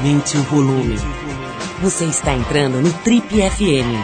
Aumente o volume. Você está entrando no Trip FM.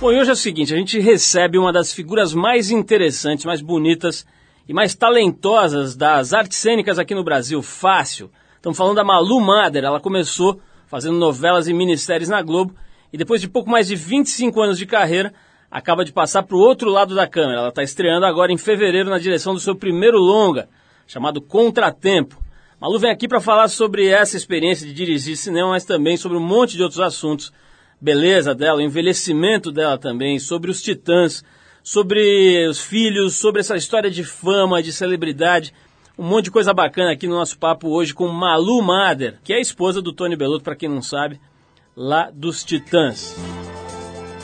Bom, e hoje é o seguinte, a gente recebe uma das figuras mais interessantes, mais bonitas e mais talentosas das artes cênicas aqui no Brasil, fácil. Estamos falando da Malu Mader, ela começou fazendo novelas e minisséries na Globo e depois de pouco mais de 25 anos de carreira, acaba de passar para o outro lado da câmera. Ela está estreando agora em fevereiro na direção do seu primeiro longa, chamado Contratempo. Malu vem aqui para falar sobre essa experiência de dirigir cinema, mas também sobre um monte de outros assuntos. Beleza dela, envelhecimento dela também, sobre os titãs, sobre os filhos, sobre essa história de fama, de celebridade. Um monte de coisa bacana aqui no nosso papo hoje com Malu Mader, que é a esposa do Tony Belotto, para quem não sabe, lá dos Titãs.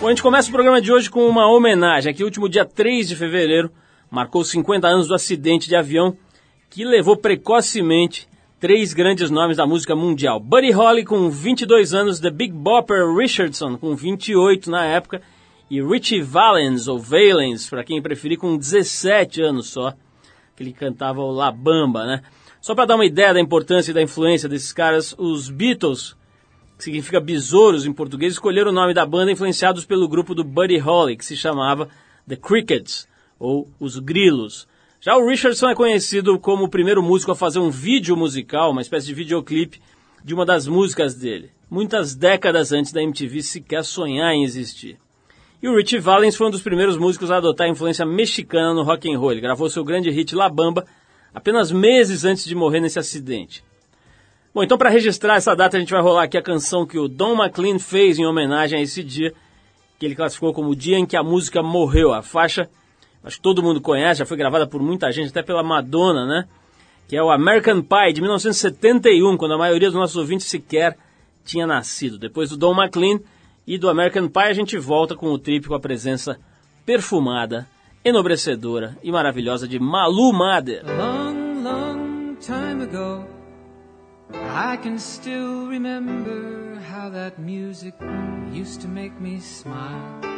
Bom, a gente começa o programa de hoje com uma homenagem. Aqui, último dia 3 de fevereiro, marcou 50 anos do acidente de avião que levou precocemente três grandes nomes da música mundial. Buddy Holly com 22 anos, The Big Bopper Richardson com 28 na época e Richie Valens, ou Valens, para quem preferir, com 17 anos só, que ele cantava o La Bamba, né? Só para dar uma ideia da importância e da influência desses caras, os Beatles que significa besouros em português, escolheram o nome da banda influenciados pelo grupo do Buddy Holly, que se chamava The Crickets, ou Os Grilos. Já o Richardson é conhecido como o primeiro músico a fazer um vídeo musical, uma espécie de videoclipe, de uma das músicas dele, muitas décadas antes da MTV sequer sonhar em existir. E o Richie Valens foi um dos primeiros músicos a adotar a influência mexicana no rock and roll. Ele gravou seu grande hit La Bamba apenas meses antes de morrer nesse acidente. Bom, então para registrar essa data a gente vai rolar aqui a canção que o Don McLean fez em homenagem a esse dia, que ele classificou como o dia em que a música morreu. A faixa, acho que todo mundo conhece, já foi gravada por muita gente, até pela Madonna, né? Que é o American Pie de 1971, quando a maioria dos nossos ouvintes sequer tinha nascido. Depois do Don McLean e do American Pie a gente volta com o trip com a presença perfumada, enobrecedora e maravilhosa de Malu Mader. long, long time ago. I can still remember how that music used to make me smile.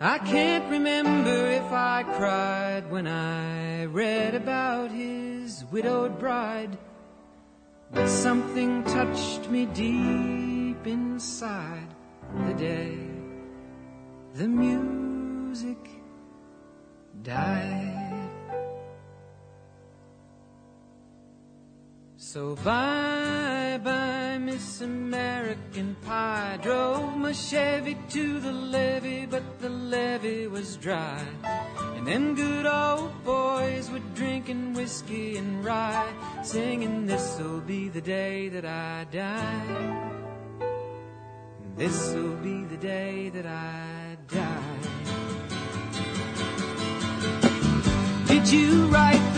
I can't remember if I cried when I read about his widowed bride. But something touched me deep inside the day the music died. So bye bye, Miss American Pie. Drove my Chevy to the levee, but levee was dry. And them good old boys were drinking whiskey and rye, singing, This'll be the day that I die. This'll be the day that I die. Did you write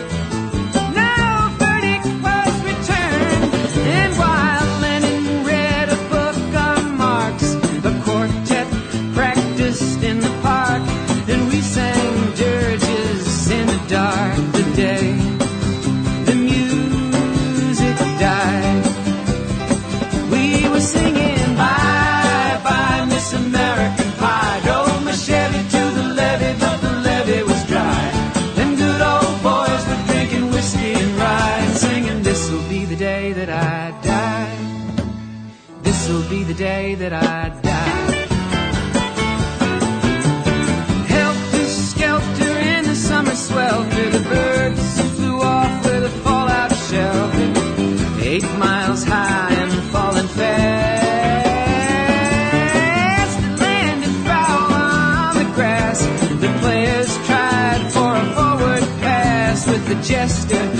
the jester.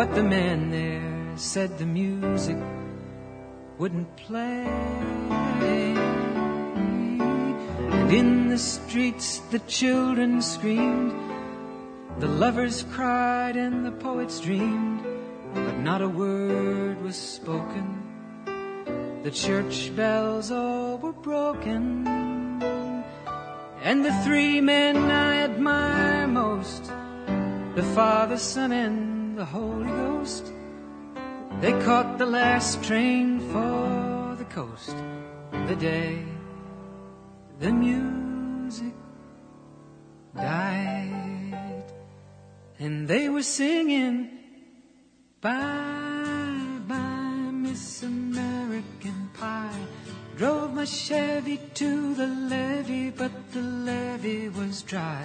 But the man there said the music wouldn't play. And in the streets the children screamed, the lovers cried, and the poets dreamed, but not a word was spoken. The church bells all were broken. And the three men I admire most the Father, Son, and the Holy Ghost. They caught the last train for the coast. The day the music died, and they were singing, Bye, bye, Miss American Pie. Drove my Chevy to the levee, but the levee was dry.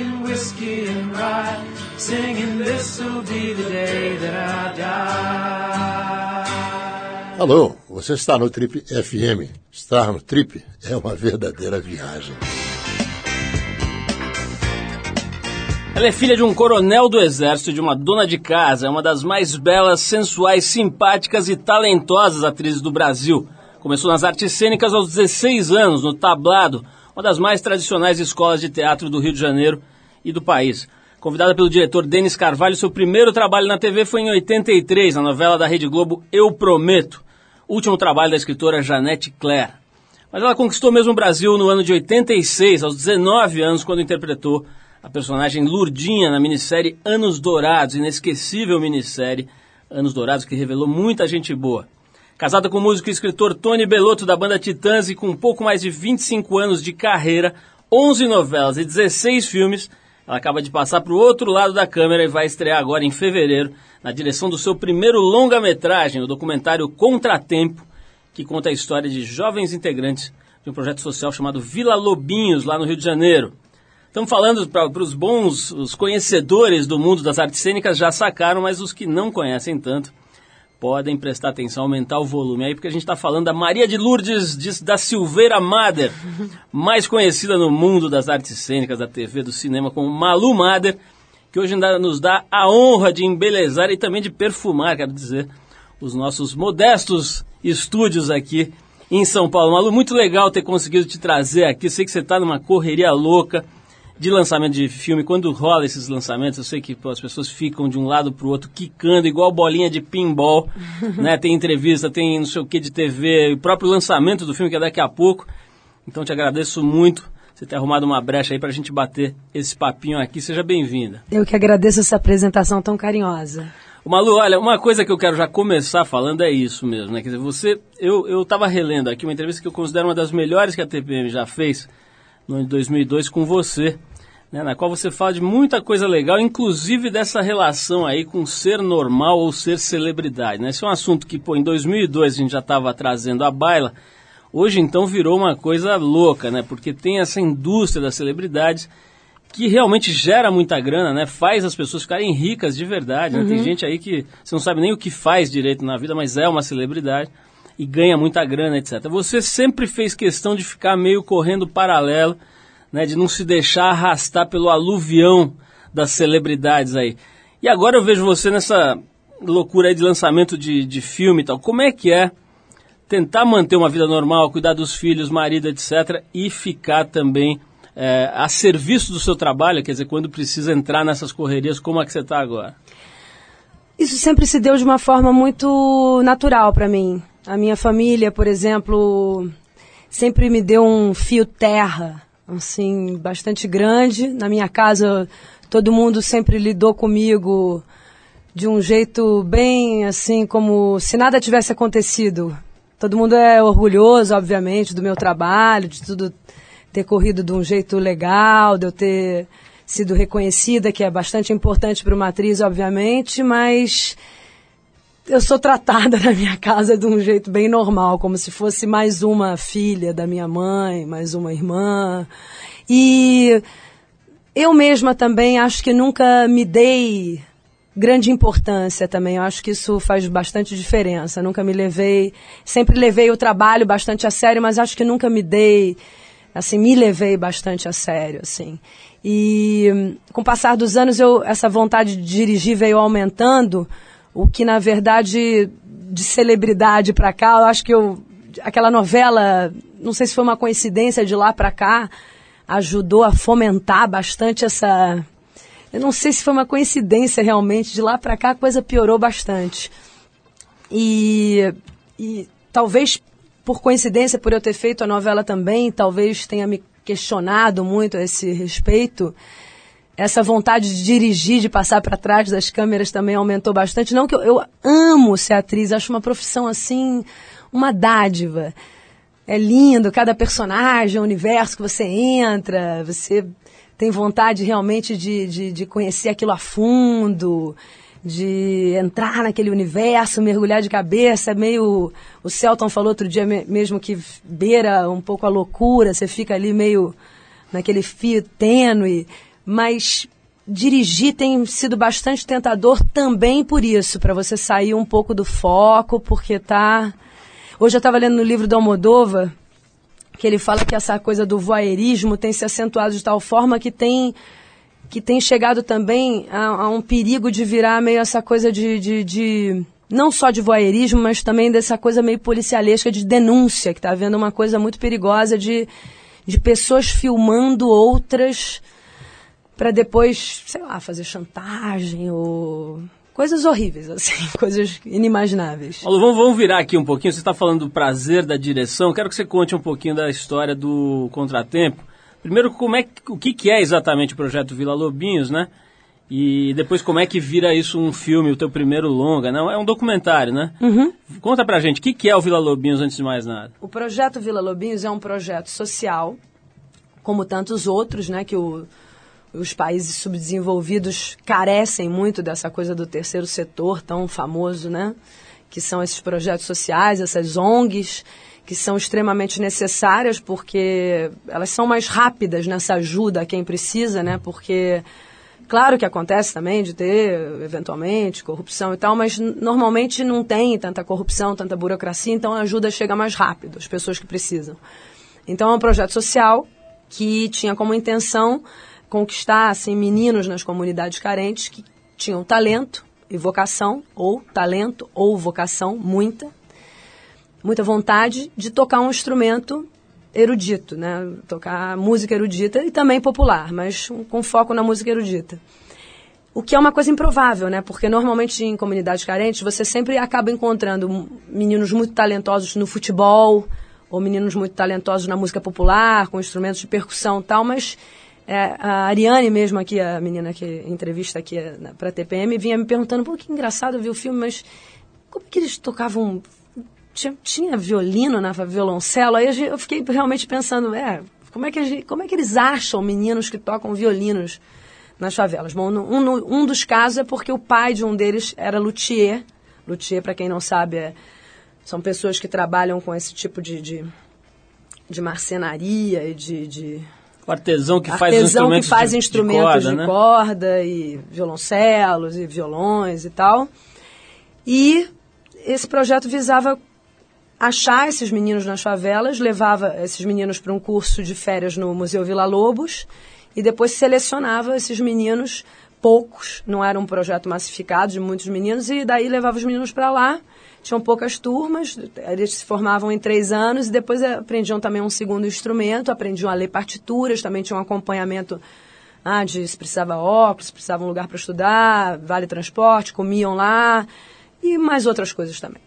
drinking whiskey and rye, singing, This'll be the day that I die. Alô, você está no Trip FM. Estar no Trip é uma verdadeira viagem. Ela é filha de um coronel do exército e de uma dona de casa. É uma das mais belas, sensuais, simpáticas e talentosas atrizes do Brasil. Começou nas artes cênicas aos 16 anos, no Tablado, uma das mais tradicionais escolas de teatro do Rio de Janeiro e do país. Convidada pelo diretor Denis Carvalho, seu primeiro trabalho na TV foi em 83, na novela da Rede Globo Eu Prometo, último trabalho da escritora Janete Claire. Mas ela conquistou mesmo o Brasil no ano de 86, aos 19 anos, quando interpretou a personagem Lurdinha na minissérie Anos Dourados, inesquecível minissérie Anos Dourados, que revelou muita gente boa. Casada com o músico e escritor Tony Belotto da banda Titãs e com um pouco mais de 25 anos de carreira, 11 novelas e 16 filmes, ela acaba de passar para o outro lado da câmera e vai estrear agora em fevereiro na direção do seu primeiro longa-metragem, o documentário Contratempo, que conta a história de jovens integrantes de um projeto social chamado Vila Lobinhos, lá no Rio de Janeiro. Estamos falando para os bons, os conhecedores do mundo das artes cênicas já sacaram, mas os que não conhecem tanto podem prestar atenção, aumentar o volume aí, porque a gente está falando da Maria de Lourdes de, da Silveira Mader, mais conhecida no mundo das artes cênicas, da TV, do cinema, como Malu Mader, que hoje ainda nos dá a honra de embelezar e também de perfumar, quero dizer, os nossos modestos estúdios aqui em São Paulo. Malu, muito legal ter conseguido te trazer aqui, sei que você está numa correria louca, de lançamento de filme, quando rola esses lançamentos, eu sei que pô, as pessoas ficam de um lado para o outro quicando, igual bolinha de pinball, né? Tem entrevista, tem não sei o que de TV, o próprio lançamento do filme que é daqui a pouco. Então te agradeço muito você ter arrumado uma brecha aí para a gente bater esse papinho aqui. Seja bem-vinda. Eu que agradeço essa apresentação tão carinhosa. O Malu, olha, uma coisa que eu quero já começar falando é isso mesmo, né? Quer dizer, você, eu, eu tava relendo aqui uma entrevista que eu considero uma das melhores que a TPM já fez, no ano de 2002, com você né, na qual você fala de muita coisa legal, inclusive dessa relação aí com ser normal ou ser celebridade. Né? Esse é um assunto que, pô, em 2002 a gente já estava trazendo à baila, hoje então virou uma coisa louca, né? Porque tem essa indústria das celebridades que realmente gera muita grana, né? Faz as pessoas ficarem ricas de verdade. Né? Tem gente aí que você não sabe nem o que faz direito na vida, mas é uma celebridade e ganha muita grana, etc. Você sempre fez questão de ficar meio correndo paralelo né, de não se deixar arrastar pelo aluvião das celebridades aí. E agora eu vejo você nessa loucura aí de lançamento de, de filme e tal. Como é que é tentar manter uma vida normal, cuidar dos filhos, marido, etc., e ficar também é, a serviço do seu trabalho, quer dizer, quando precisa entrar nessas correrias, como é que você está agora? Isso sempre se deu de uma forma muito natural para mim. A minha família, por exemplo, sempre me deu um fio terra assim, bastante grande. Na minha casa, todo mundo sempre lidou comigo de um jeito bem assim, como se nada tivesse acontecido. Todo mundo é orgulhoso, obviamente, do meu trabalho, de tudo ter corrido de um jeito legal, de eu ter sido reconhecida, que é bastante importante para uma atriz, obviamente, mas eu sou tratada na minha casa de um jeito bem normal, como se fosse mais uma filha da minha mãe, mais uma irmã. E eu mesma também acho que nunca me dei grande importância também. Eu acho que isso faz bastante diferença. Nunca me levei, sempre levei o trabalho bastante a sério, mas acho que nunca me dei, assim, me levei bastante a sério, assim. E com o passar dos anos, eu, essa vontade de dirigir veio aumentando o que na verdade de celebridade para cá, eu acho que eu aquela novela, não sei se foi uma coincidência de lá para cá, ajudou a fomentar bastante essa eu não sei se foi uma coincidência realmente, de lá para cá a coisa piorou bastante. E, e talvez por coincidência, por eu ter feito a novela também, talvez tenha me questionado muito a esse respeito essa vontade de dirigir, de passar para trás das câmeras também aumentou bastante. Não que eu, eu amo ser atriz, acho uma profissão assim, uma dádiva. É lindo, cada personagem, o universo que você entra, você tem vontade realmente de, de, de conhecer aquilo a fundo, de entrar naquele universo, mergulhar de cabeça. É meio. O Celton falou outro dia me- mesmo que beira um pouco a loucura, você fica ali meio naquele fio tênue. Mas dirigir tem sido bastante tentador também por isso, para você sair um pouco do foco, porque tá. Hoje eu estava lendo no livro do Almodova que ele fala que essa coisa do voyeurismo tem se acentuado de tal forma que tem que tem chegado também a, a um perigo de virar meio essa coisa de, de, de- não só de voyeurismo, mas também dessa coisa meio policialesca de denúncia, que está havendo uma coisa muito perigosa de, de pessoas filmando outras para depois, sei lá, fazer chantagem ou coisas horríveis, assim, coisas inimagináveis. Malu, vamos, vamos virar aqui um pouquinho. Você está falando do prazer da direção. Quero que você conte um pouquinho da história do Contratempo. Primeiro, como é, o que, que é exatamente o projeto Vila Lobinhos, né? E depois, como é que vira isso um filme, o teu primeiro longa? Não, é um documentário, né? Conta pra gente, o que, que é o Vila Lobinhos antes de mais nada? O projeto Vila Lobinhos é um projeto social, como tantos outros, né, que o- os países subdesenvolvidos carecem muito dessa coisa do terceiro setor tão famoso, né? Que são esses projetos sociais, essas ONGs, que são extremamente necessárias porque elas são mais rápidas nessa ajuda a quem precisa, né? Porque Claro que acontece também de ter, eventualmente, corrupção e tal, mas normalmente não tem tanta corrupção, tanta burocracia, então a ajuda chega mais rápido às pessoas que precisam. Então é um projeto social que tinha como intenção conquistar assim, meninos nas comunidades carentes que tinham talento e vocação, ou talento ou vocação, muita, muita vontade de tocar um instrumento erudito, né? Tocar música erudita e também popular, mas com foco na música erudita. O que é uma coisa improvável, né? Porque normalmente em comunidades carentes você sempre acaba encontrando meninos muito talentosos no futebol ou meninos muito talentosos na música popular, com instrumentos de percussão e tal, mas é, a Ariane mesmo aqui, a menina que entrevista aqui para a TPM, vinha me perguntando, pô, que engraçado eu vi o filme, mas como é que eles tocavam tinha, tinha violino na violoncelo, aí eu fiquei realmente pensando, é, como é, que como é que eles acham meninos que tocam violinos nas favelas? Bom, um, um dos casos é porque o pai de um deles era luthier. Luthier, para quem não sabe, é- são pessoas que trabalham com esse tipo de, de, de marcenaria e de, de O artesão que faz artesão instrumentos que faz de, instrumentos de corda, de né? corda e violoncelos e violões e tal. E esse projeto visava achar esses meninos nas favelas, levava esses meninos para um curso de férias no Museu Vila Lobos e depois selecionava esses meninos, poucos, não era um projeto massificado de muitos meninos, e daí levava os meninos para lá. Tinham poucas turmas, eles se formavam em três anos e depois aprendiam também um segundo instrumento, aprendiam a ler partituras, também tinham um acompanhamento ah, de se precisava óculos, se precisava um lugar para estudar, vale transporte, comiam lá e mais outras coisas também.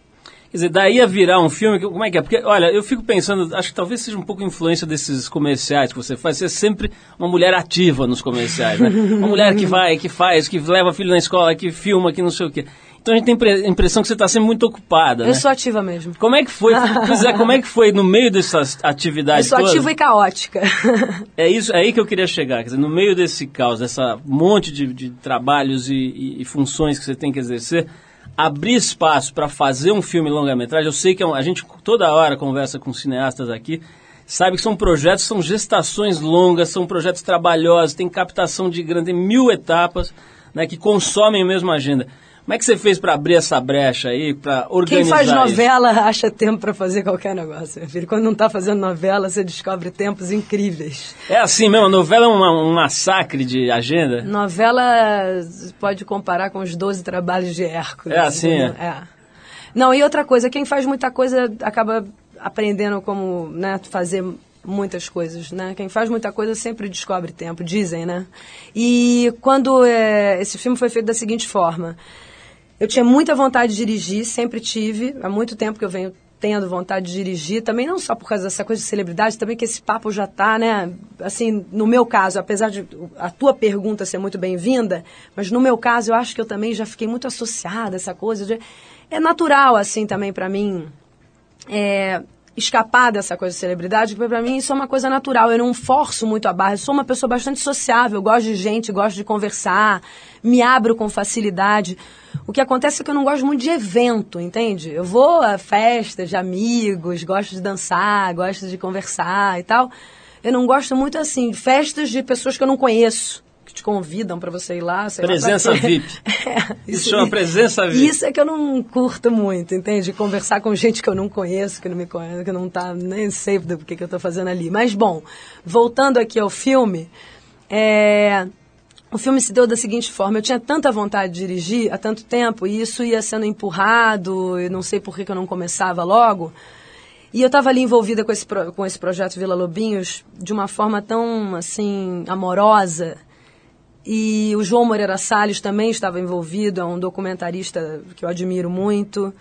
Quer dizer, daí a virar um filme, como é que é? Porque, olha, eu fico pensando, acho que talvez seja um pouco influência desses comerciais que você faz. Você é sempre uma mulher ativa nos comerciais, né? Uma mulher que vai, que faz, que leva filho na escola, que filma, que não sei o quê. Então a gente tem a impressão que você está sempre muito ocupada, Eu né? sou ativa mesmo. Como é que foi? Pois é, como é que foi no meio dessas Eu atividades sou todas? ativa e caótica. É isso, é aí que eu queria chegar. Quer dizer, no meio desse caos, dessa monte de, de trabalhos e, e- e funções que você tem que exercer, abrir espaço para fazer um filme longa-metragem. Eu sei que é um- a gente toda hora conversa com cineastas aqui, sabe que são projetos, são gestações longas, são projetos trabalhosos, tem captação de grande, tem mil etapas, né, que consomem a mesma agenda. Como é que você fez para abrir essa brecha aí, para organizar Quem faz isso? novela acha tempo para fazer qualquer negócio, meu filho. Quando não está fazendo novela, você descobre tempos incríveis. É assim mesmo, a novela é uma- um massacre de agenda? Novela pode comparar com os 12 trabalhos de Hércules. É assim, entendeu? é. Não, e outra coisa, quem faz muita coisa acaba aprendendo como né, fazer muitas coisas, né? Quem faz muita coisa sempre descobre tempo, dizem, né? E quando é, esse filme foi feito da seguinte forma, eu tinha muita vontade de dirigir, sempre tive, há muito tempo que eu venho tendo vontade de dirigir, também não só por causa dessa coisa de celebridade, também que esse papo já tá, né? Assim, no meu caso, apesar de a tua pergunta ser muito bem-vinda, mas no meu caso eu acho que eu também já fiquei muito associada a essa coisa de é natural assim também para mim é, escapar dessa coisa de celebridade, porque para mim isso é uma coisa natural. Eu não forço muito a barra. Eu sou uma pessoa bastante sociável, gosto de gente, gosto de conversar, me abro com facilidade. O que acontece é que eu não gosto muito de evento, entende? Eu vou a festas de amigos, gosto de dançar, gosto de conversar e tal. Eu não gosto muito assim, de festas de pessoas que eu não conheço te convidam para você ir lá. lá Presença quê. VIP. É, Isso chama presença VIP. Isso é que eu não curto muito, entende? Conversar com gente que eu não conheço, que não me conhece, que não tá, nem sei do que, que eu estou fazendo ali. Mas, bom, voltando aqui ao filme, é, o filme se deu da seguinte forma: eu tinha tanta vontade de dirigir há tanto tempo, e isso ia sendo empurrado, e não sei por que, que eu não começava logo. E eu estava ali envolvida com esse, com esse projeto Vila Lobinhos de uma forma tão, assim, amorosa. E o João Moreira Salles também estava envolvido, é um documentarista que eu admiro muito.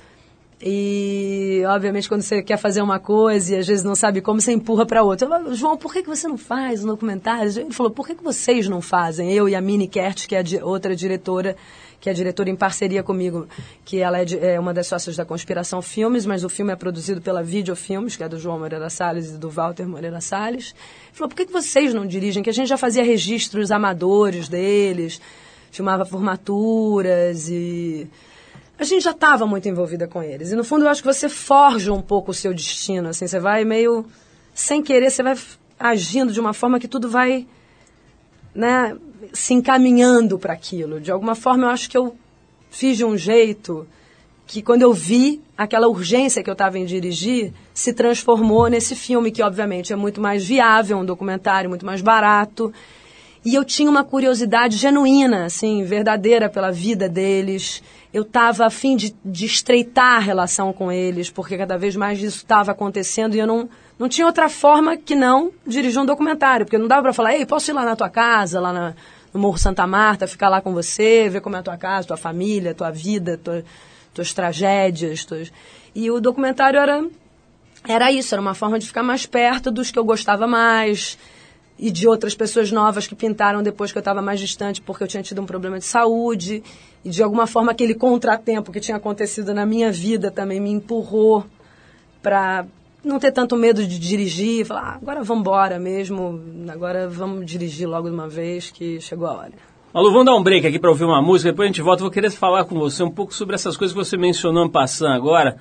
E, obviamente, quando você quer fazer uma coisa e às vezes não sabe como, você empurra para outra. Falo, João, por que, que você não faz um documentário? Ele falou, por que, que vocês não fazem? Eu e a Mini Kert, que é a outra diretora, que é diretora em parceria comigo, que ela é, de- é uma das sócias da Conspiração Filmes, mas o filme é produzido pela Videofilmes, que é do João Moreira Salles e do Walter Moreira Salles. Falou, por que, que vocês não dirigem? Que a gente já fazia registros amadores deles, filmava formaturas e... A gente já estava muito envolvida com eles. E no fundo eu acho que você forja um pouco o seu destino, assim, você vai meio sem querer, você vai agindo de uma forma que tudo vai né, se encaminhando para aquilo. De alguma forma, eu acho que eu fiz de um jeito que, quando eu vi aquela urgência que eu estava em dirigir, se transformou nesse filme, que obviamente é muito mais viável, um documentário muito mais barato. E eu tinha uma curiosidade genuína, assim, verdadeira pela vida deles. Eu estava a fim de, de estreitar a relação com eles, porque cada vez mais isso estava acontecendo e eu não, não tinha outra forma que não dirigir um documentário, porque não dava para falar, ei, posso ir lá na tua casa, lá na- no Morro Santa Marta, ficar lá com você, ver como é a tua casa, tua família, tua vida, tua- tuas tragédias. Tuas... E o documentário era era isso, era uma forma de ficar mais perto dos que eu gostava mais e de outras pessoas novas que pintaram depois que eu estava mais distante porque eu tinha tido um problema de saúde e de alguma forma aquele contratempo que tinha acontecido na minha vida também me empurrou para não ter tanto medo de dirigir, falar, ah, agora vamos embora mesmo, agora vamos dirigir logo de uma vez que chegou a hora. Malu, vamos dar um break aqui para ouvir uma música, depois a gente volta. Eu vou querer falar com você um pouco sobre essas coisas que você mencionou passando agora.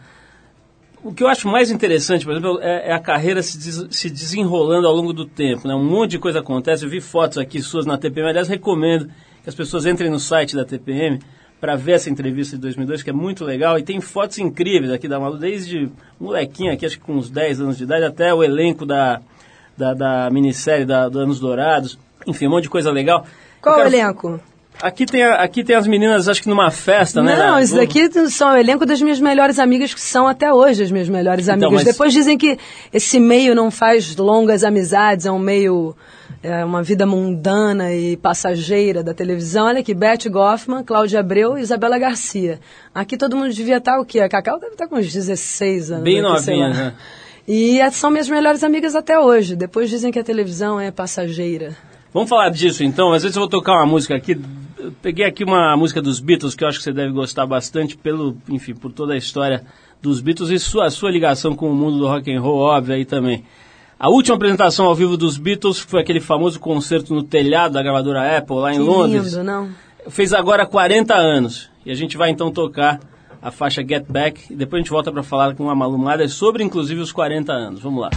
O que eu acho mais interessante, por exemplo, é, é a carreira se, des- se desenrolando ao longo do tempo. Né? Um monte de coisa acontece. Eu vi fotos aqui suas na TPM. Aliás, recomendo que as pessoas entrem no site da TPM para ver essa entrevista de 2002, que é muito legal. E tem fotos incríveis aqui da Malu, desde molequinha aqui, acho que com uns 10 anos de idade, até o elenco da, da, da minissérie da, do Anos Dourados. Enfim, um monte de coisa legal. Qual quero- elenco? Aqui tem, a- aqui tem as meninas, acho que numa festa, né? Não, isso daqui são o elenco das minhas melhores amigas, que são até hoje as minhas melhores Então, amigas. mas- Depois dizem que esse meio não faz longas amizades, é um meio. É uma vida mundana e passageira da televisão. Olha aqui, Beth Goffman, Cláudia Abreu e Isabela Garcia. Aqui todo mundo devia estar o quê? A Cacau deve estar com uns 16 anos. Bem sei novinha, né? E essas são minhas melhores amigas até hoje. Depois dizem que a televisão é passageira. Vamos falar disso então. Às vezes eu vou tocar uma música aqui. Eu peguei aqui uma música dos Beatles que eu acho que você deve gostar bastante pelo, enfim, por toda a história dos Beatles e sua, sua ligação com o mundo do rock and roll, óbvio aí também. A última apresentação ao vivo dos Beatles foi aquele famoso concerto no telhado da gravadora Apple lá em Que Londres. lindo, não? Fez agora 40 anos. E a gente vai então tocar a faixa Get Back e depois a gente volta para falar com uma malumada sobre inclusive os 40 anos. Vamos lá.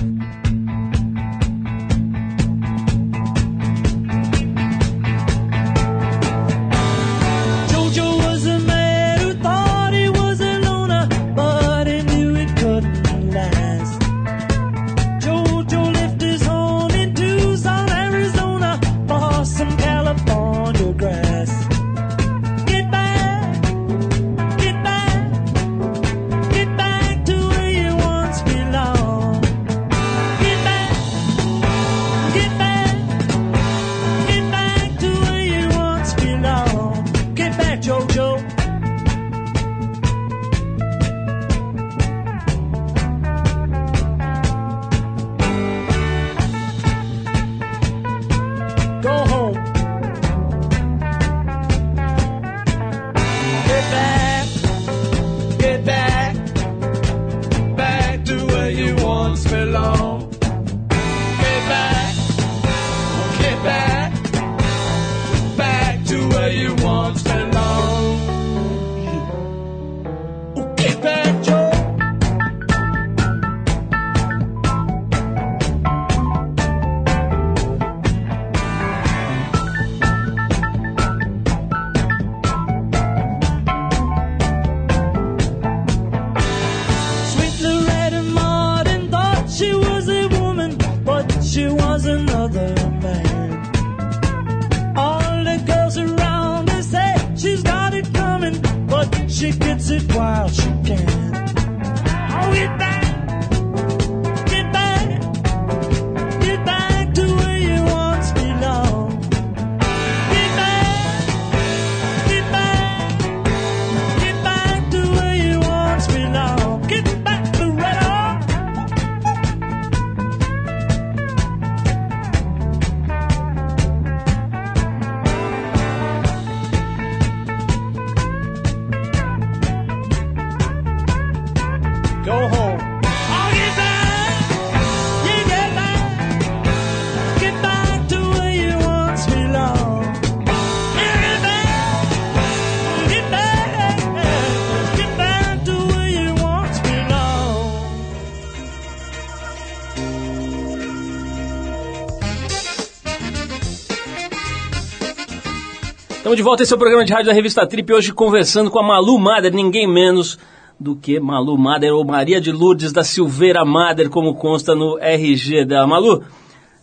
Estamos de volta, esse é programa de rádio da revista Trip, hoje conversando com a Malu Mader, ninguém menos do que Malu Mader ou Maria de Lourdes da Silveira Mader, como consta no RG dela. Malu, a gente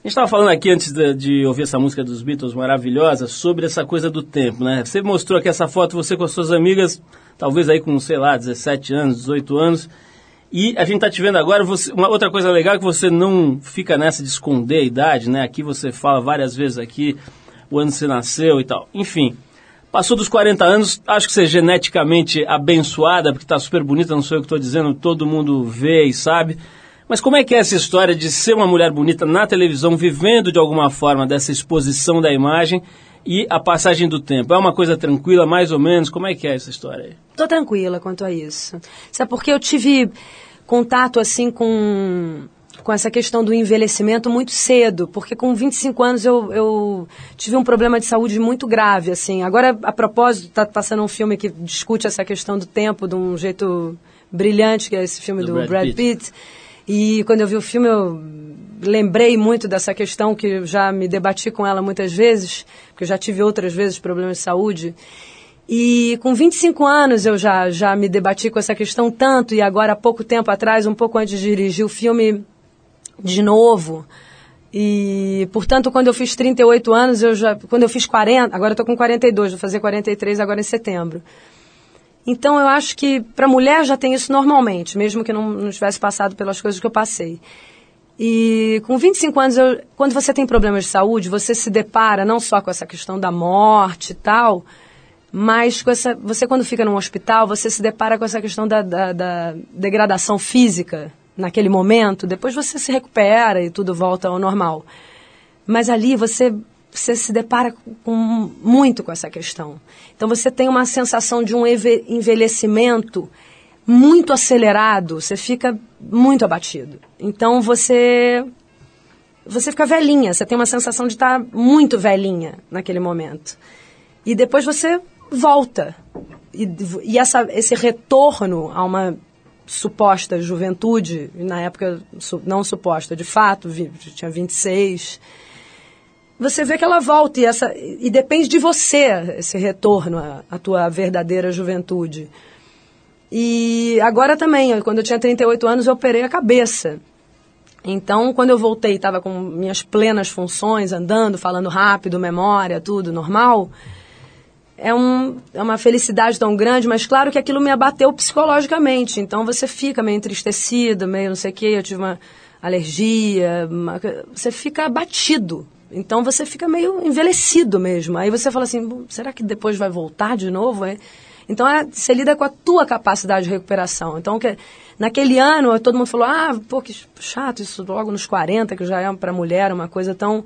estava falando aqui antes de, de ouvir essa música dos Beatles maravilhosa sobre essa coisa do tempo, né? Você mostrou aqui essa foto, você com as suas amigas, talvez aí com, sei lá, 17 anos, 18 anos, e a gente tá te vendo agora, você- uma outra coisa legal é que você não fica nessa de esconder a idade, né? Aqui você fala várias vezes aqui o ano que você nasceu e tal. Enfim, passou dos 40 anos, acho que você é geneticamente abençoada, porque tá super bonita, não sou eu que estou dizendo, todo mundo vê e sabe. Mas como é que é essa história de ser uma mulher bonita na televisão, vivendo de alguma forma dessa exposição da imagem e a passagem do tempo? É uma coisa tranquila, mais ou menos? Como é que é essa história aí? Tô tranquila quanto a isso. Sabe porque eu tive contato assim com com essa questão do envelhecimento muito cedo, porque com 25 anos eu, eu tive um problema de saúde muito grave, assim. Agora, a propósito, está passando um filme que discute essa questão do tempo de um jeito brilhante, que é esse filme Do do, Brad Brad, Pitt. Pitt. E quando eu vi o filme, eu lembrei muito dessa questão que já me debati com ela muitas vezes, porque eu já tive outras vezes problemas de saúde. E com 25 anos eu já, já me debati com essa questão tanto, e agora há pouco tempo atrás, um pouco antes de dirigir o filme de novo. E, portanto, quando eu fiz 38 anos, eu já. Quando eu fiz 40, agora eu estou com 42, vou fazer 43 agora em setembro. Então eu acho que para mulher já tem isso normalmente, mesmo que não, não tivesse passado pelas coisas que eu passei. E com 25 anos, eu, quando você tem problemas de saúde, você se depara não só com essa questão da morte e tal, mas com essa, você quando fica num hospital, você se depara com essa questão da, da, da degradação física naquele momento. Depois você se recupera e tudo volta ao normal. Mas ali você você se depara com, muito com essa questão. Então você tem uma sensação de um envelhecimento muito acelerado, você fica muito abatido. Então você você fica velhinha, você tem uma sensação de estar muito velhinha naquele momento. E depois você volta. E, e essa, esse retorno a uma suposta juventude, na época não suposta, de fato, tinha 26, você vê que ela volta e, essa, e depende de você esse retorno à, à tua verdadeira juventude. E agora também, quando eu tinha 38 anos, eu operei a cabeça. Então, quando eu voltei, estava com minhas plenas funções, andando, falando rápido, memória, tudo normal. É, um, é uma felicidade tão grande, mas claro que aquilo me abateu psicologicamente. Então você fica meio entristecido, meio não sei o quê. Eu tive uma alergia, uma- você fica abatido. Então você fica meio envelhecido mesmo. Aí você fala assim: "Bom, será que depois vai voltar de novo? é?" Então é, você lida com a tua capacidade de recuperação. Então que, naquele ano todo mundo falou: ah, pô, que chato isso logo nos 40, que já é para mulher uma coisa tão.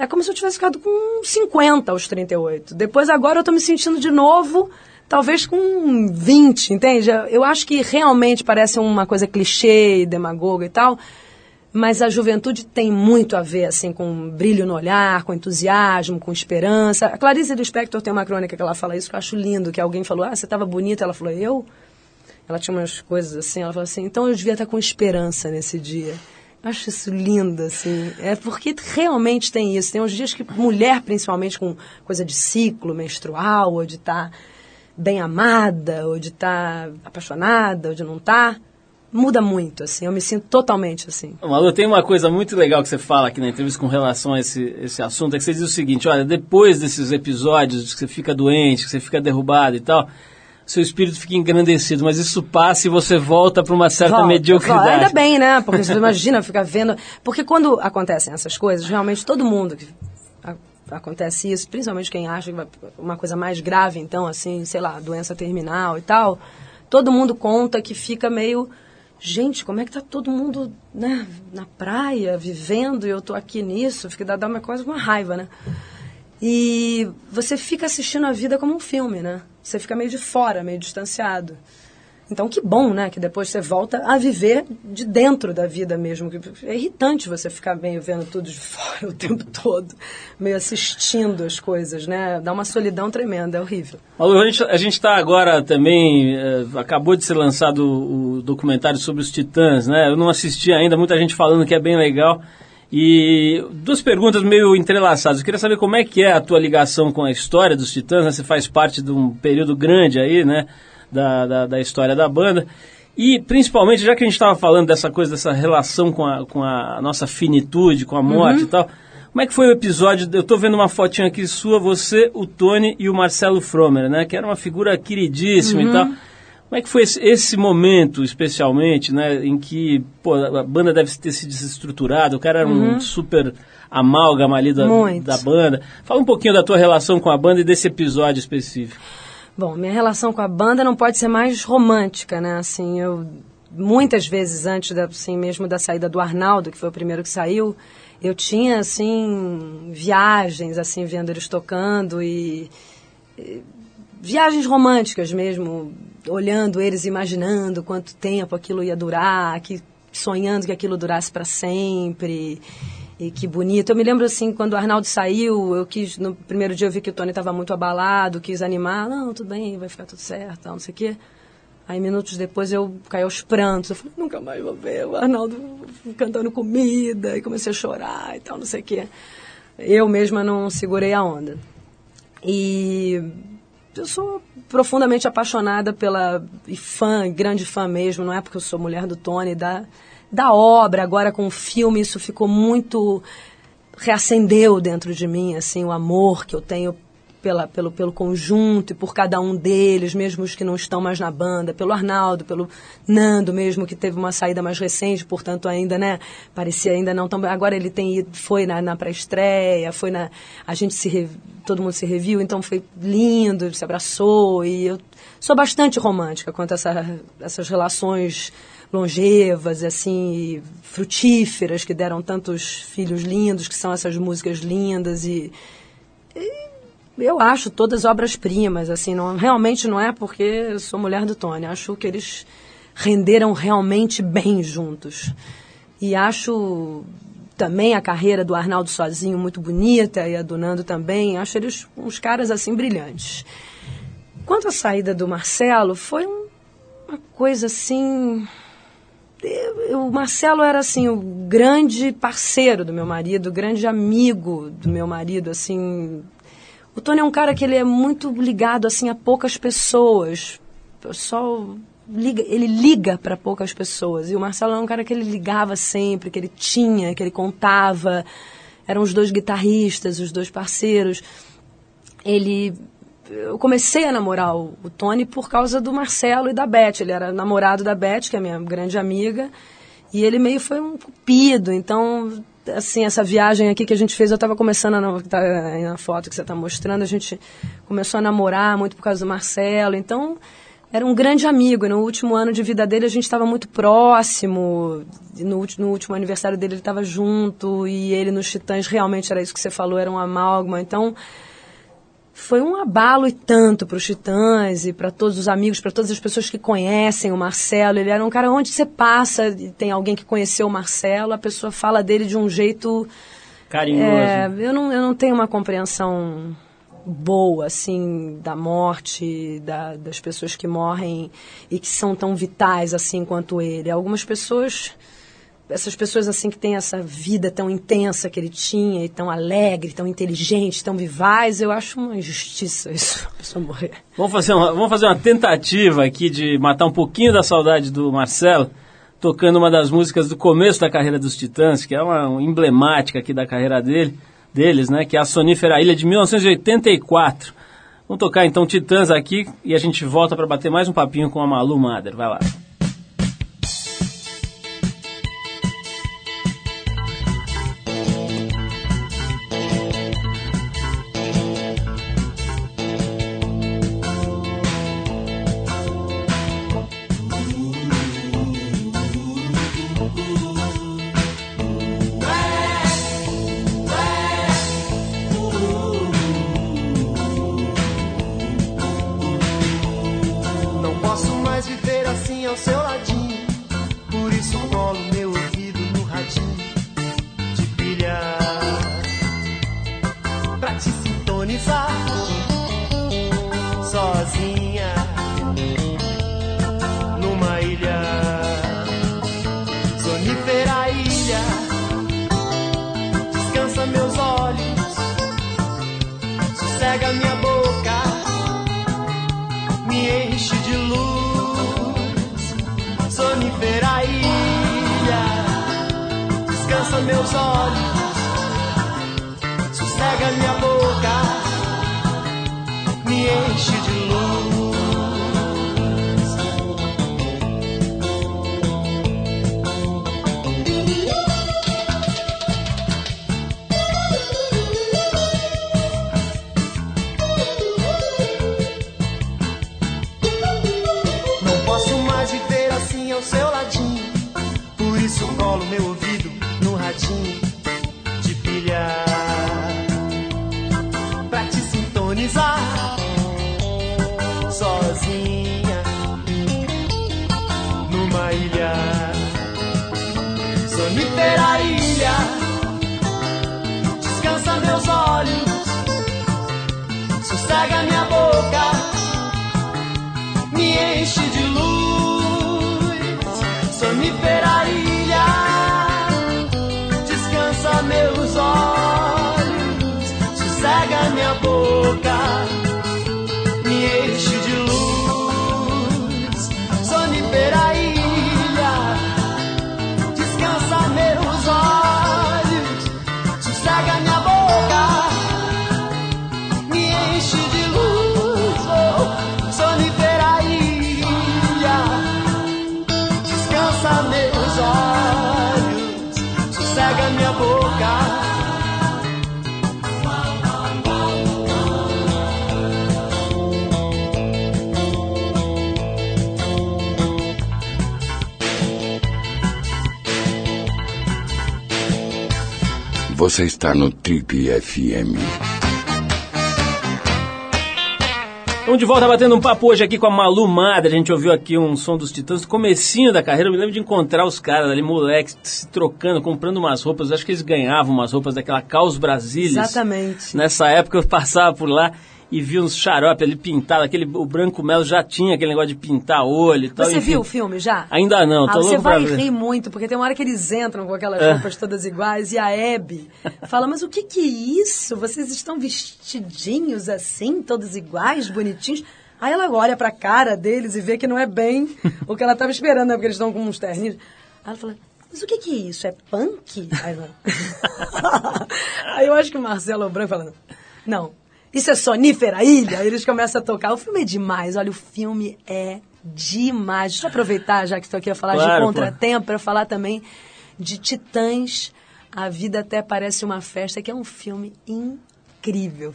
É como se eu tivesse ficado com 50 aos 38. Depois agora eu estou me sentindo de novo, talvez com 20, entende? Eu acho que realmente parece uma coisa clichê demagoga e tal, Mas a juventude tem muito a ver, assim, com brilho no olhar, com entusiasmo, com esperança. A Clarice Lispector tem uma crônica que ela fala isso, que eu acho lindo, que alguém falou, ah, você estava bonita. Ela falou, eu? Ela tinha umas coisas assim, ela falou assim, então eu devia estar com esperança nesse dia. Acho isso lindo, assim. É porque realmente tem isso. Tem uns dias que mulher, principalmente com coisa de ciclo menstrual, ou de estar bem amada, ou de estar apaixonada, ou de não estar, muda muito, assim. Eu me sinto totalmente assim. Malu, tem uma coisa muito legal que você fala aqui na entrevista com relação a esse, esse assunto, é que você diz o seguinte, olha, depois desses episódios que você fica doente, que você fica derrubado e tal, seu espírito fica engrandecido, mas isso passa e você volta para uma certa Volta, mediocridade. volta. Ainda bem, né? Porque você imagina ficar vendo. Porque quando acontecem essas coisas, realmente todo mundo que acontece isso, principalmente quem acha uma coisa mais grave, então, assim, sei lá, doença terminal e tal, todo mundo conta que fica meio. Gente, como é que tá todo mundo né, na praia, vivendo, e eu tô aqui nisso? Fica dá, dá uma coisa uma raiva, né? E você fica assistindo a vida como um filme, né? Você fica meio de fora, meio distanciado. Então, que bom, né? Que depois você volta a viver de dentro da vida mesmo. É irritante você ficar meio vendo tudo de fora o tempo todo, meio assistindo as coisas, né? Dá uma solidão tremenda, é horrível. Malu, a gente está agora também, eh, acabou de ser lançado o documentário sobre os Titãs, né? Eu não assisti ainda, muita gente falando que é bem legal. E duas perguntas meio entrelaçadas. Eu queria saber como é que é a tua ligação com a história dos Titãs, né? Você faz parte de um período grande aí, né? Da, da, da história da banda. E, principalmente, já que a gente estava falando dessa coisa, dessa relação com a, com a nossa finitude, com a morte e tal, como é que foi o episódio? Eu estou vendo uma fotinha aqui sua, você, o Tony e o Marcelo Fromer, né? Que era uma figura queridíssima e tal. Como é que foi esse, esse momento, especialmente, né? Em que pô, a banda deve ter se desestruturado, o cara era um super amálgama ali da, Muito. da banda. Fala um pouquinho da tua relação com a banda e desse episódio específico. Bom, minha relação com a banda não pode ser mais romântica, né? Assim, eu muitas vezes antes da, assim, mesmo da saída do Arnaldo, que foi o primeiro que saiu, eu tinha assim viagens assim vendo eles tocando e, e viagens românticas mesmo, olhando eles, imaginando quanto tempo aquilo ia durar, que sonhando que aquilo durasse para sempre. E que bonito. Eu me lembro assim, quando o Arnaldo saiu, eu quis, no primeiro dia eu vi que o Tony estava muito abalado, quis animar, não, tudo bem, vai ficar tudo certo, não sei o quê. Aí minutos depois eu caí aos prantos, eu falei, nunca mais vou ver o Arnaldo cantando comida, e comecei a chorar e tal, não sei o quê. Eu mesma não segurei a onda. E eu sou profundamente apaixonada pela e fã, grande fã mesmo, não é porque eu sou mulher do Tony, da, da obra, agora com o filme isso ficou muito reacendeu dentro de mim, assim, o amor que eu tenho pela, pelo, pelo conjunto e por cada um deles, mesmo os que não estão mais na banda, pelo Arnaldo, pelo Nando mesmo, que teve uma saída mais recente, portanto ainda, né, parecia ainda não tão... Agora ele tem ido, foi na, na pré-estreia, foi na... A gente se... Re, todo mundo se reviu, então foi lindo, se abraçou e eu sou bastante romântica quanto a essa, essas relações longevas, assim, frutíferas, que deram tantos filhos lindos, que são essas músicas lindas e, e eu acho todas obras-primas, assim, não, realmente não é porque eu sou mulher do Tony, acho que eles renderam realmente bem juntos. E acho também a carreira do Arnaldo sozinho muito bonita e a do Nando também, acho eles uns caras assim brilhantes. Quanto à saída do Marcelo, foi um, uma coisa assim o Marcelo era assim o grande parceiro do meu marido, o grande amigo do meu marido, assim. O Tony é um cara que ele é muito ligado assim a poucas pessoas. Só liga, ele liga para poucas pessoas. E o Marcelo é um cara que ele ligava sempre, que ele tinha, que ele contava. Eram os dois guitarristas, os dois parceiros. Ele eu comecei a namorar o, Tony por causa do Marcelo e da Beth. Ele era namorado da Beth, que é minha grande amiga, e ele meio foi um cupido. Então, assim, essa viagem aqui que a gente fez, eu estava começando a tá na foto que você está mostrando, a gente começou a namorar muito por causa do Marcelo. Então, era um grande amigo. E no último ano de vida dele, a gente estava muito próximo. No, no, último aniversário dele, ele estava junto. E ele nos Titãs, realmente era isso que você falou, era um amálgama. Então foi um abalo e tanto para os Titãs e para todos os amigos, para todas as pessoas que conhecem o Marcelo. Ele era um cara onde você passa, e tem alguém que conheceu o Marcelo, a pessoa fala dele de um jeito. Carinhoso. É, eu, não, eu não tenho uma compreensão boa, assim, da morte, da, das pessoas que morrem e que são tão vitais assim quanto ele. Algumas pessoas essas pessoas assim que têm essa vida tão intensa que ele tinha, e tão alegre, tão inteligente, tão vivaz, eu acho uma injustiça isso, a pessoa morrer. Vamos fazer, uma, vamos fazer uma tentativa aqui de matar um pouquinho da saudade do Marcelo, tocando uma das músicas do começo da carreira dos Titãs, que é uma, emblemática aqui da carreira dele, deles, né, que é a Sonífera Ilha de 1984. Vamos tocar então Titãs aqui e a gente volta para bater mais um papinho com a Malu Mader. Vai lá. Meus olhos, sossega minha boca, me enche Você está no Trip FM. Estamos de volta batendo um papo hoje aqui com a Malu Madre. A gente ouviu aqui um som dos Titãs do comecinho da carreira. Eu me lembro de encontrar os caras ali, moleques, se trocando, comprando umas roupas. Acho que eles ganhavam umas roupas daquela Caos Brasília. Exatamente. Nessa época eu passava por lá e vi uns xarope ali pintado. Aquele, o Branco Melo já tinha aquele negócio de pintar olho e tal. Você enfim. viu o filme já? Ainda não, Ah, tô você pra vai rir muito, porque tem uma hora que eles entram com aquelas É. roupas todas iguais e a Abby fala, mas o que que é isso? Vocês estão vestidinhos assim, todos iguais, bonitinhos? Aí ela olha pra cara deles e vê que não é bem o que ela estava esperando, né? Porque eles estão com uns terninhos. Aí ela fala, mas o que que é isso? É punk? Aí, eu acho que o Marcelo Branco fala, não, isso é sonífera ilha? Eles começam a tocar. O filme é demais, olha, o filme é demais. Deixa eu aproveitar, já que estou aqui a falar Claro, de contratempo, para falar também de Titãs. A Vida Até Parece Uma Festa, que é um filme incrível.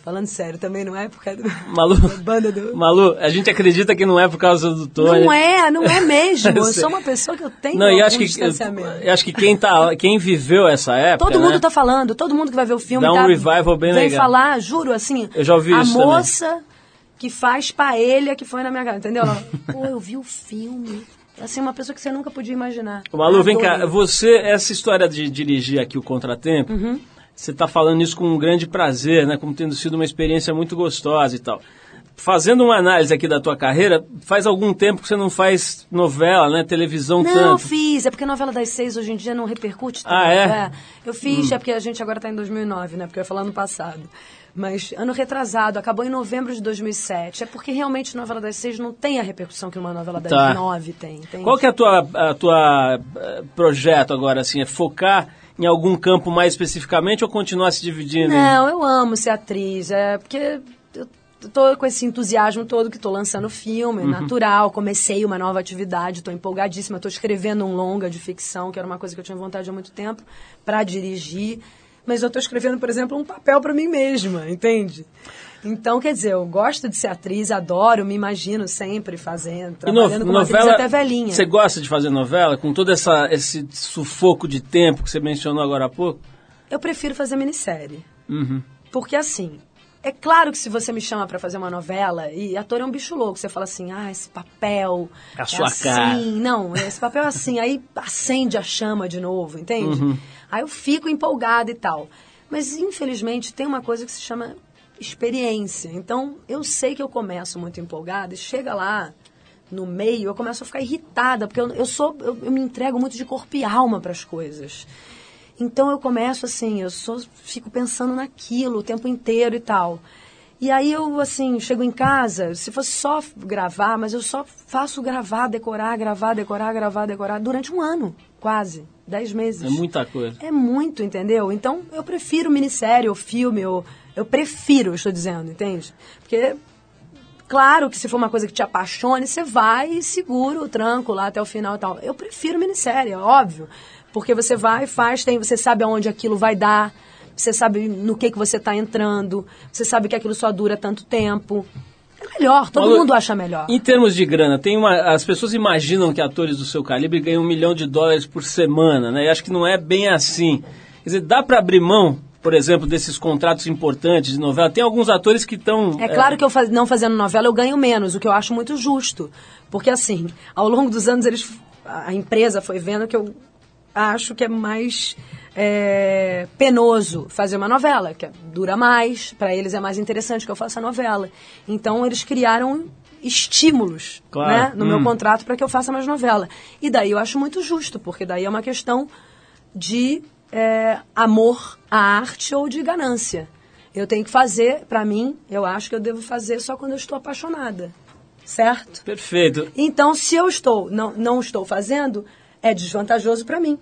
Falando sério, também não é por causa do, Malu, da banda do... Malu, a gente acredita que não é por causa do Tony. Não é, não é mesmo. Eu Eu sou uma pessoa que eu tenho Não, e algum acho que, eu, distanciamento. eu acho que quem, tá, quem viveu essa época. Todo mundo né? tá falando, todo mundo que vai ver o filme Dá um tá, revival bem vem legal. falar, juro, assim, Eu já ouvi a isso também. moça que faz paella que foi na minha casa, entendeu? Pô, eu vi o filme. Assim, uma pessoa que você nunca podia imaginar. Malu, vem cá, você, essa história de dirigir aqui o Contratempo, Uhum. Você está falando isso com um grande prazer, né? Como tendo sido uma experiência muito gostosa e tal. Fazendo uma análise aqui da tua carreira, faz algum tempo que você não faz novela, né? Televisão Não, tanto. fiz. É porque a novela das seis hoje em dia não repercute tanto. Ah, é? Eu fiz, é porque a gente agora está em 2009, né? Porque eu ia falar ano passado. Mas ano retrasado, acabou em novembro de 2007. É porque realmente novela das seis não tem a repercussão que uma novela das Tá. nove tem. entende? Qual que é a tua, a tua eh, projeto agora, assim? É focar em algum campo mais especificamente ou continuar se dividindo? Não, eu amo ser atriz. É porque eu tô com esse entusiasmo todo que tô lançando filme, Uhum. natural. Comecei uma nova atividade, tô empolgadíssima. Tô escrevendo um longa de ficção, que era uma coisa que eu tinha vontade há muito tempo, para dirigir. Mas eu tô escrevendo, por exemplo, um papel para mim mesma, entende? Então, quer dizer, eu gosto de ser atriz, adoro, me imagino sempre fazendo, E no- trabalhando como atriz até velhinha. Você gosta de fazer novela com todo essa, esse sufoco de tempo que você mencionou agora há pouco? Eu prefiro fazer minissérie. Uhum. Porque assim, é claro que se você me chama pra fazer uma novela, e ator é um bicho louco, você fala assim, ah, esse papel. É a sua assim. cara. Não, esse papel é assim, aí acende a chama de novo, entende? Uhum. Aí eu fico empolgada e tal. Mas infelizmente tem uma coisa que se chama experiência. Então eu sei que eu começo muito empolgada e chega lá no meio, eu começo a ficar irritada, porque eu, eu sou, eu, eu me entrego muito de corpo e alma para as coisas. Então eu começo assim, eu só fico pensando naquilo o tempo inteiro e tal. E aí eu, assim, chego em casa, se fosse só gravar, mas eu só faço gravar, decorar, gravar, decorar, gravar, decorar, durante um ano, quase, dez meses. É muita coisa. É muito, entendeu? Então eu prefiro minissérie ou filme, eu, eu prefiro, eu estou dizendo, entende? Porque, claro que se for uma coisa que te apaixone, você vai e segura o tranco lá até o final e tal. Eu prefiro minissérie, é óbvio. Porque você vai, faz, tem, você sabe aonde aquilo vai dar, você sabe no que, que você está entrando, você sabe que aquilo só dura tanto tempo. É melhor, todo Malu, mundo acha melhor. Em termos de grana, tem uma, as pessoas imaginam que atores do seu calibre ganham um milhão de dólares por semana, né? E acho que não é bem assim. Quer dizer, dá para abrir mão, por exemplo, desses contratos importantes de novela? Tem alguns atores que estão... É claro que eu faz- não fazendo novela eu ganho menos, o que eu acho muito justo. Porque assim, ao longo dos anos eles a empresa foi vendo que eu acho que é mais é, penoso fazer uma novela, que dura mais, para eles é mais interessante que eu faça a novela. Então eles criaram estímulos Claro. né, no meu Hum. contrato para que eu faça mais novela. E daí eu acho muito justo, porque daí é uma questão de é, amor à arte ou de ganância. Eu tenho que fazer, para mim, eu acho que eu devo fazer só quando eu estou apaixonada. Certo? Perfeito. Então, se eu estou não, não estou fazendo, é desvantajoso para mim.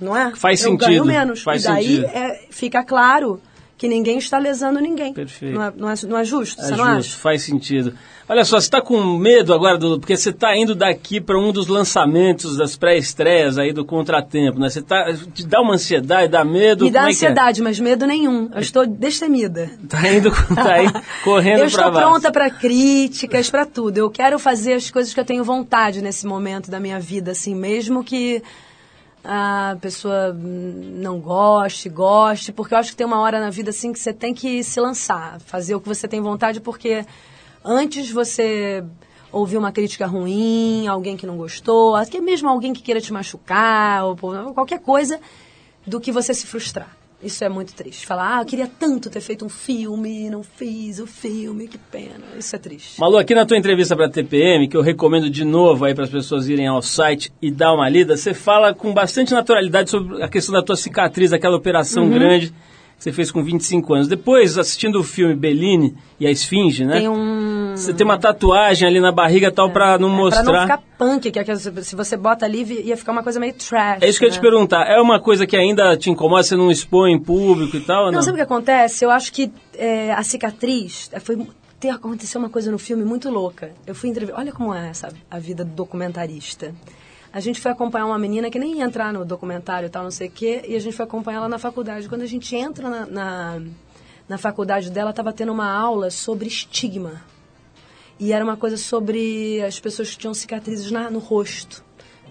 Não é? Faz eu sentido, ganho menos. faz e daí sentido. é, fica claro que ninguém está lesando ninguém. Perfeito. Não é, não é, não é justo? É Você não justo, acha? faz sentido. Olha só, você está com medo agora, do, porque você está indo daqui para um dos lançamentos das pré-estreias aí do Contratempo, né? Você tá, te dá uma ansiedade, dá medo? Me dá é é? ansiedade, mas medo nenhum. Eu estou destemida. Tá indo, tá indo correndo eu para estou baixo. pronta para críticas, para tudo. Eu quero fazer as coisas que eu tenho vontade nesse momento da minha vida, assim, mesmo que a pessoa não goste, goste, porque eu acho que tem uma hora na vida assim que você tem que se lançar, fazer o que você tem vontade, porque antes você ouvir uma crítica ruim, alguém que não gostou, até mesmo alguém que queira te machucar, ou qualquer coisa, do que você se frustrar. Isso é muito triste. Falar, ah, eu queria tanto ter feito um filme não fiz o filme, que pena. Isso é triste. Malu, aqui na tua entrevista para a TPM, que eu recomendo de novo aí para as pessoas irem ao site e dar uma lida, você fala com bastante naturalidade sobre a questão da tua cicatriz, aquela operação Uhum. grande que você fez com 25 anos. Depois, assistindo o filme Bellini e a Esfinge, né? Tem um... Você tem uma tatuagem ali na barriga e tal para não mostrar. Pra não ficar punk, que é que se você bota ali, ia ficar uma coisa meio trash. É isso que eu ia te né? perguntar. É uma coisa que ainda te incomoda, você não expõe em público e tal Não, não? sabe o que acontece? Eu acho que é, a cicatriz é, foi ter aconteceu uma coisa no filme muito louca. Eu fui entrevistar. Olha como é essa a vida do documentarista. A gente foi acompanhar uma menina que nem ia entrar no documentário e tal, não sei o quê, e a gente foi acompanhar ela na faculdade. Quando a gente entra na, na, na faculdade dela, estava tendo uma aula sobre estigma. E era uma coisa sobre as pessoas que tinham cicatrizes na- no rosto,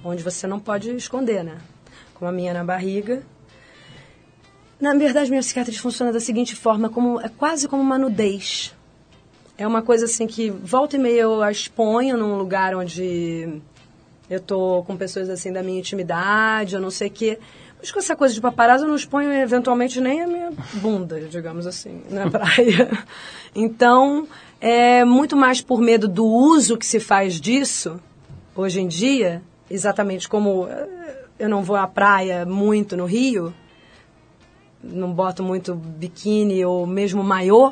onde você não pode esconder, né? Como a minha na barriga. Na verdade, minha cicatriz funciona da seguinte forma, como, é quase como uma nudez. É uma coisa assim que volta e meia eu a exponho num lugar onde eu tô com pessoas assim da minha intimidade, eu não sei o quê. Mas com essa coisa de paparazzo eu não exponho eventualmente nem a minha bunda, digamos assim, na praia. Então, é muito mais por medo do uso que se faz disso hoje em dia, exatamente como eh, eu não vou à praia muito no Rio, não boto muito biquíni ou mesmo maiô,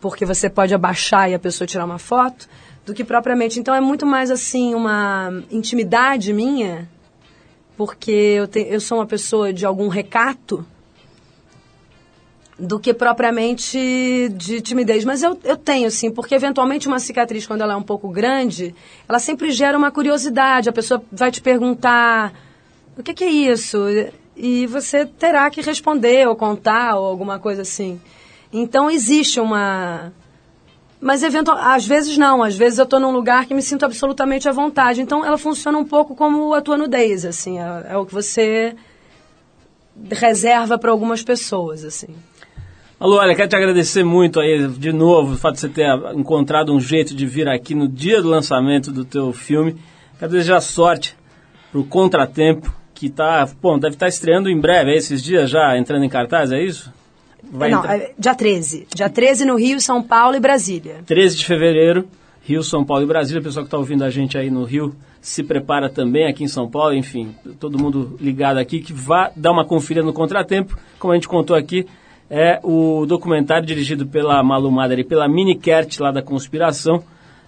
porque você pode abaixar e a pessoa tirar uma foto, do que propriamente. Então é muito mais assim uma intimidade minha, porque eu, te, eu sou uma pessoa de algum recato, do que propriamente de timidez. Mas eu, eu tenho, sim, porque eventualmente uma cicatriz, quando ela é um pouco grande, ela sempre gera uma curiosidade. A pessoa vai te perguntar: o que, que é isso? E você terá que responder ou contar ou alguma coisa assim. Então existe uma. Mas às vezes não, às vezes eu estou num lugar que me sinto absolutamente à vontade. Então ela funciona um pouco como a tua nudez, assim, é, é o que você reserva para algumas pessoas, assim. Alô, olha, quero te agradecer muito aí de novo o fato de você ter encontrado um jeito de vir aqui no dia do lançamento do teu filme. Quero desejar sorte pro Contratempo, que tá, bom, deve estar estreando em breve, é esses dias já entrando em cartaz, é isso? Vai não, entrar- é dia 13. Dia 13 no Rio, São Paulo e Brasília. 13 de fevereiro, Rio, São Paulo e Brasília. O pessoal que está ouvindo a gente aí no Rio se prepara também aqui em São Paulo. Enfim, todo mundo ligado aqui que vá dar uma conferida no Contratempo. Como a gente contou aqui, é o documentário dirigido pela Malu Mader e pela Mini Kert lá da Conspiração.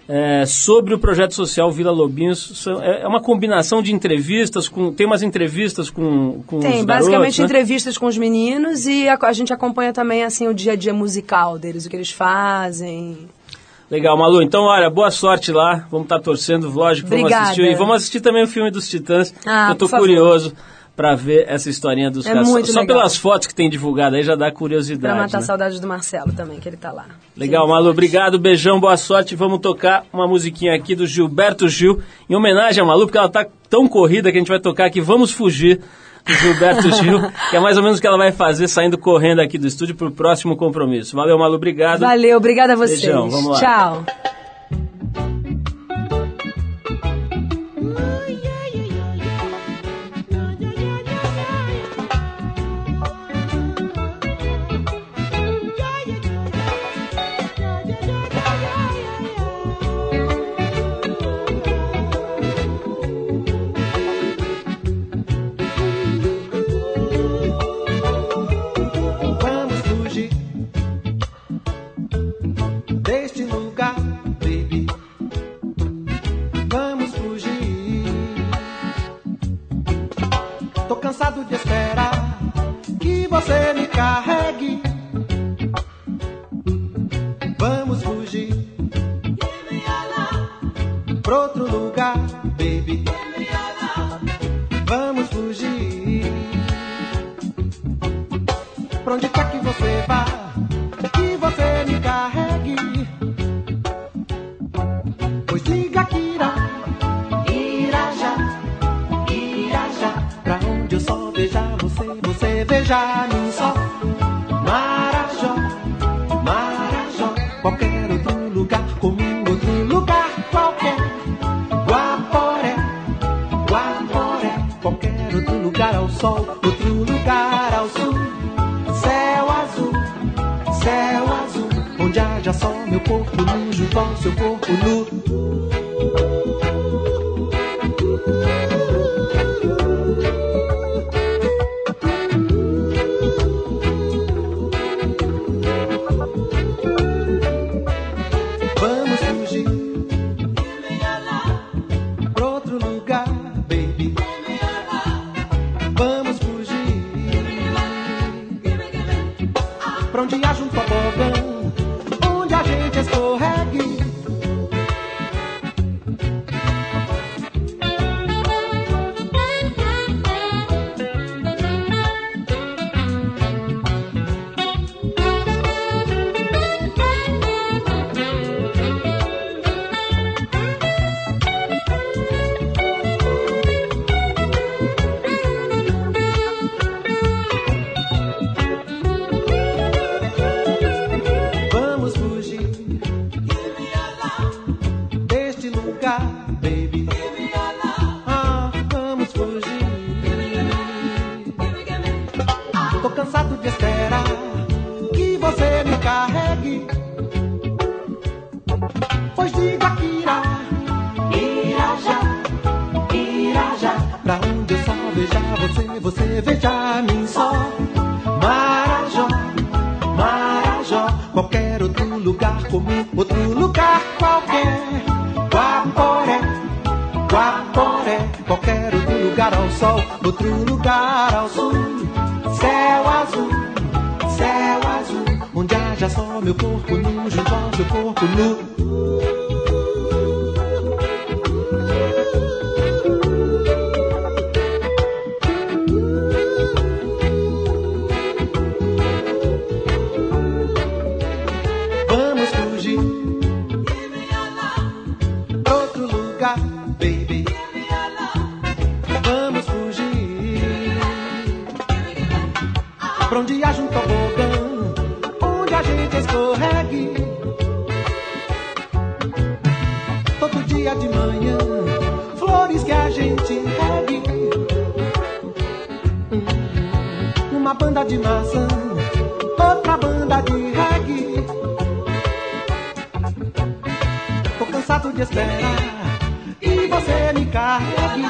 É, sobre o projeto social Vila Lobinhos. É é uma combinação de entrevistas, com, tem umas entrevistas com, com Tem, os basicamente né? entrevistas com os meninos e a, a gente acompanha também assim o dia a dia musical deles, o que eles fazem. Legal, Malu. Então, olha, boa sorte lá. Vamos estar torcendo, lógico. Vamos Obrigada. assistir. E vamos assistir também o filme dos Titãs. Ah, eu tô por favor. Para ver essa historinha dos É caras. Só legal. pelas fotos que tem divulgado aí já dá Pra curiosidade. matar né? saudades do Marcelo também, que ele tá lá. Legal, Malu. Obrigado, beijão, boa sorte. Vamos tocar uma musiquinha aqui do Gilberto Gil, em homenagem a Malu, porque ela tá tão corrida que a gente vai tocar aqui. Vamos fugir. Do Gilberto Gil, que é mais ou menos o que ela vai fazer saindo correndo aqui do estúdio pro próximo compromisso. Valeu, Malu, obrigado. Valeu, obrigada a vocês. Beijão, vamos lá. Tchau. Pra outro lugar, outro lugar carregue.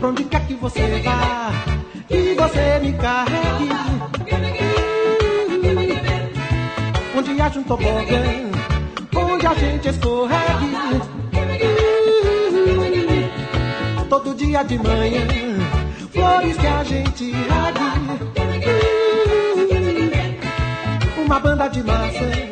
Pra onde quer que você vá e você me carregue. Onde haja um tobogã, onde a gente escorregue. Todo dia de manhã, flores que a gente regue. Uma banda de maçã.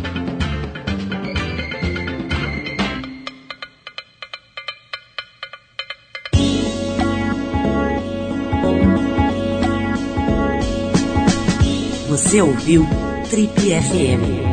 Você ouviu Trip FM.